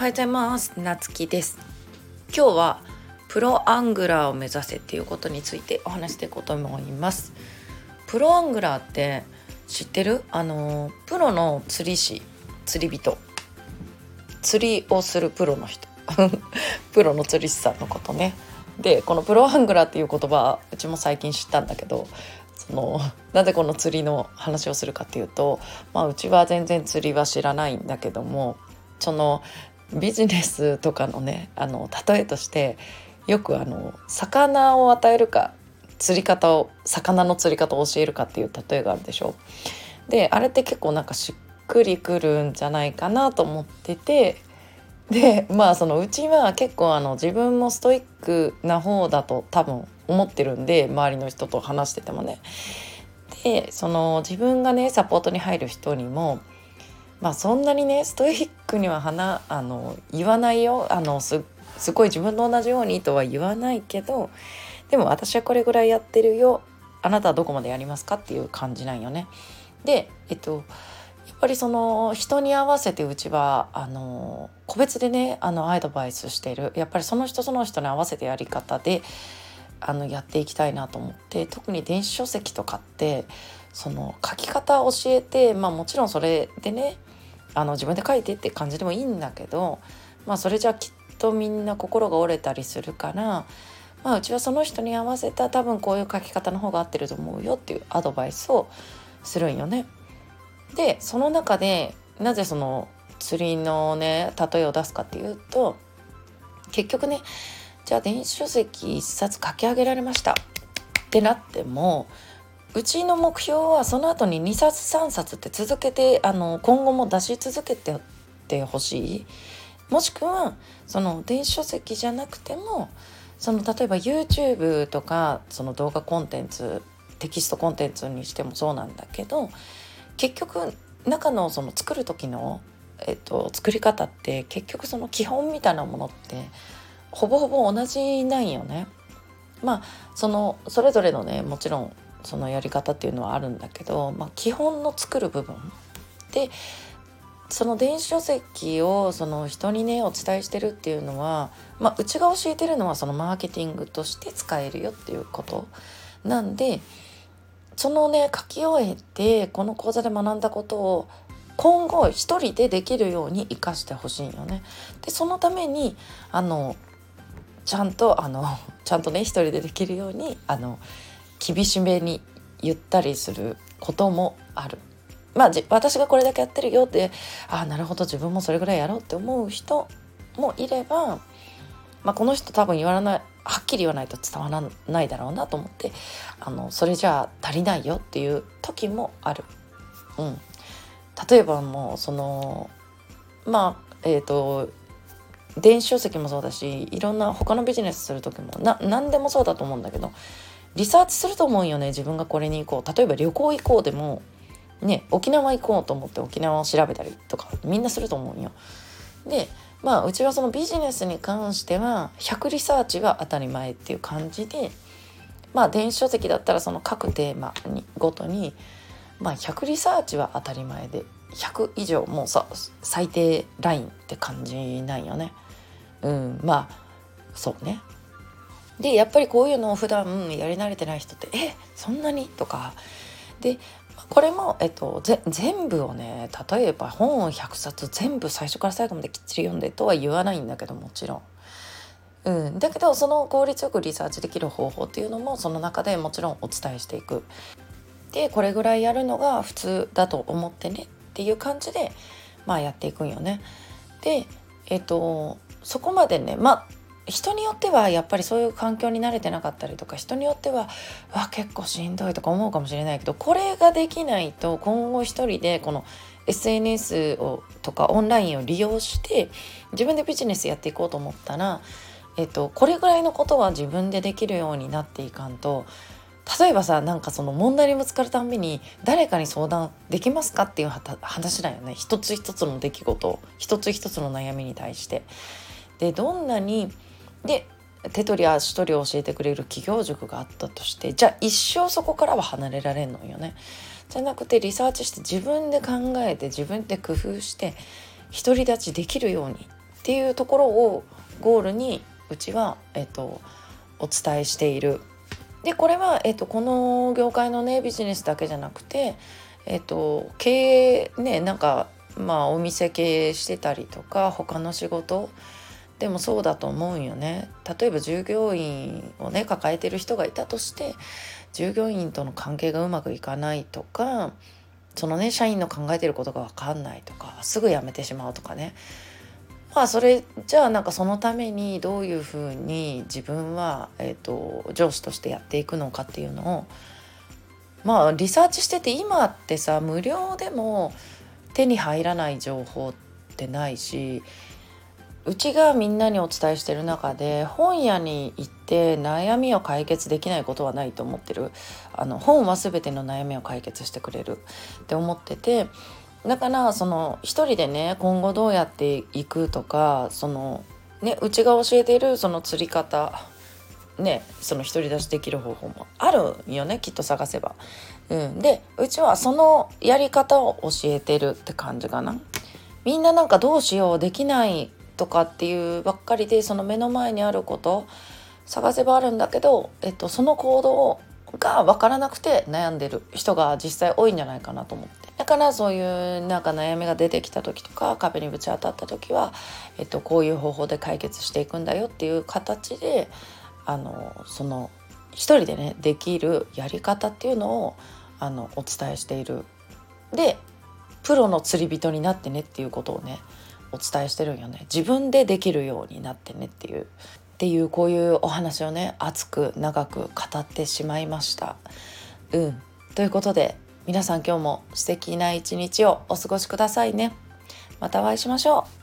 はようございます。なつきです。今日はプロアングラーを目指せっていうことについてお話していこうと思います。プロアングラーって知ってる？あのプロの釣り師釣り人。釣りをするプロの人。プロの釣り師さんのことね。でこのプロアングラーっていう言葉うちも最近知ったんだけどそのなぜこの釣りの話をするかっていうと、まあ、うちは全然釣りは知らないんだけどもそのビジネスとかのねあの例えとしてよくあの魚を与えるか釣り方を魚の釣り方を教えるかっていう例えがあるでしょ。であれって結構なんかしっくりくるんじゃないかなと思っててでまあそのうちは結構あの自分もストイックな方だと多分思ってるんで周りの人と話しててもね。でその自分がねサポートに入る人にもまあそんなにねストイックには話あの言わないよ。あのすすごい自分と同じようにとは言わないけどでも私はこれぐらいやってるよ。あなたはどこまでやりますかっていう感じなんよね。でえっとやっぱりその人に合わせてうちはあの個別でねあのアドバイスしてる。やっぱりその人その人に合わせてやり方であのやっていきたいなと思って特に電子書籍とかってその書き方を教えてまあもちろんそれでねあの自分で書いてって感じでもいいんだけど、まあ、それじゃきっとみんな心が折れたりするから、まあ、うちはその人に合わせた多分こういう書き方の方が合ってると思うよっていうアドバイスをするんよね。でその中でなぜその釣りのね例えを出すかっていうと結局ねじゃあ電子書籍1冊書き上げられましたってなってもうちの目標はその後に2冊3冊って続けてあの今後も出し続けてってほしいもしくはその電子書籍じゃなくてもその例えば YouTube とかその動画コンテンツテキストコンテンツにしてもそうなんだけど結局中のその作る時の、えっと、作り方って結局その基本みたいなものってほぼほぼ同じなんよね。まあそのそれぞれのねもちろんそのやり方っていうのはあるんだけど、まあ、基本の作る部分でその電子書籍をその人にねお伝えしてるっていうのは、まあ、うちが教えてるのはそのマーケティングとして使えるよっていうことなんでそのね書き終えてこの講座で学んだことを今後一人でできるように生かしてほしいよね。でそのためにあのちゃんとあのちゃんとね一人でできるようにあの厳しめに言ったりすることもある。まあ、私がこれだけやってるよってああなるほど自分もそれぐらいやろうって思う人もいれば、まあ、この人多分言わないはっきり言わないと伝わらないだろうなと思ってあのそれじゃあ足りないよっていう時もある。うん、例えばもうそのまあえ、ー、と電子書籍もそうだしいろんな他のビジネスする時もな何でもそうだと思うんだけどリサーチすると思うよね自分がこれに行こう例えば旅行行こうでもね沖縄行こうと思って沖縄を調べたりとかみんなすると思うよ。でまあうちはそのビジネスに関しては100リサーチは当たり前っていう感じでまあ電子書籍だったらその各テーマにごとにまあ100リサーチは当たり前で100以上もうさ最低ラインって感じなんよね。うんまあそうねでやっぱりこういうのを普段やり慣れてない人って「えそんなに?」とかでこれも、えっと、全部をね例えば本を100冊全部最初から最後まできっちり読んでとは言わないんだけどもちろん。うん、だけどその効率よくリサーチできる方法っていうのもその中でもちろんお伝えしていく。でこれぐらいやるのが普通だと思ってねっていう感じでまあやっていくんよね。でえっとそこまでねまあ人によってはやっぱりそういう環境に慣れてなかったりとか人によってはわ結構しんどいとか思うかもしれないけどこれができないと今後一人でこの SNS をとかオンラインを利用して自分でビジネスやっていこうと思ったら、えっと、これぐらいのことは自分でできるようになっていかんと例えばさなんかその問題にぶつかるたんびに誰かに相談できますかっていう話だよね一つ一つの出来事一つ一つの悩みに対して。でどんなにで手取り足取り教えてくれる企業塾があったとしてじゃあ一生そこからは離れられんのよね。じゃなくてリサーチして自分で考えて自分で工夫して独り立ちできるようにっていうところをゴールにうちは、えっと、お伝えしている。でこれは、えっと、この業界のねビジネスだけじゃなくて、えっと、経営ねなんかまあお店経営してたりとか他の仕事でもそうだと思うんよね。例えば従業員をね抱えてる人がいたとして従業員との関係がうまくいかないとかそのね社員の考えてることが分かんないとかすぐ辞めてしまうとかね。まあそれじゃあなんかそのためにどういうふうに自分は、えーと、上司としてやっていくのかっていうのをまあリサーチしてて今ってさ無料でも手に入らない情報ってないしうちがみんなにお伝えしてる中で本屋に行って悩みを解決できないことはないと思ってるあの本は全ての悩みを解決してくれるって思っててだからその一人でね今後どうやっていくとかそのねうちが教えているその釣り方ねその独り出しできる方法もあるよねきっと探せば。うん、でうちはそのやり方を教えてるって感じかな。みんななんかどうしようできないとかっていうばっかりでその目の前にあること探せばあるんだけど、えっと、その行動が分からなくて悩んでる人が実際多いんじゃないかなと思って。だからそういうなんか悩みが出てきた時とか壁にぶち当たった時は、えっと、こういう方法で解決していくんだよっていう形であのその一人でねできるやり方っていうのをあのお伝えしている。でプロの釣り人になってねっていうことをねお伝えしてるんよね自分でできるようになってねっていうっていうこういうお話をね熱く長く語ってしまいました。うんということで皆さん今日も素敵な一日をお過ごしくださいね。またお会いしましょう。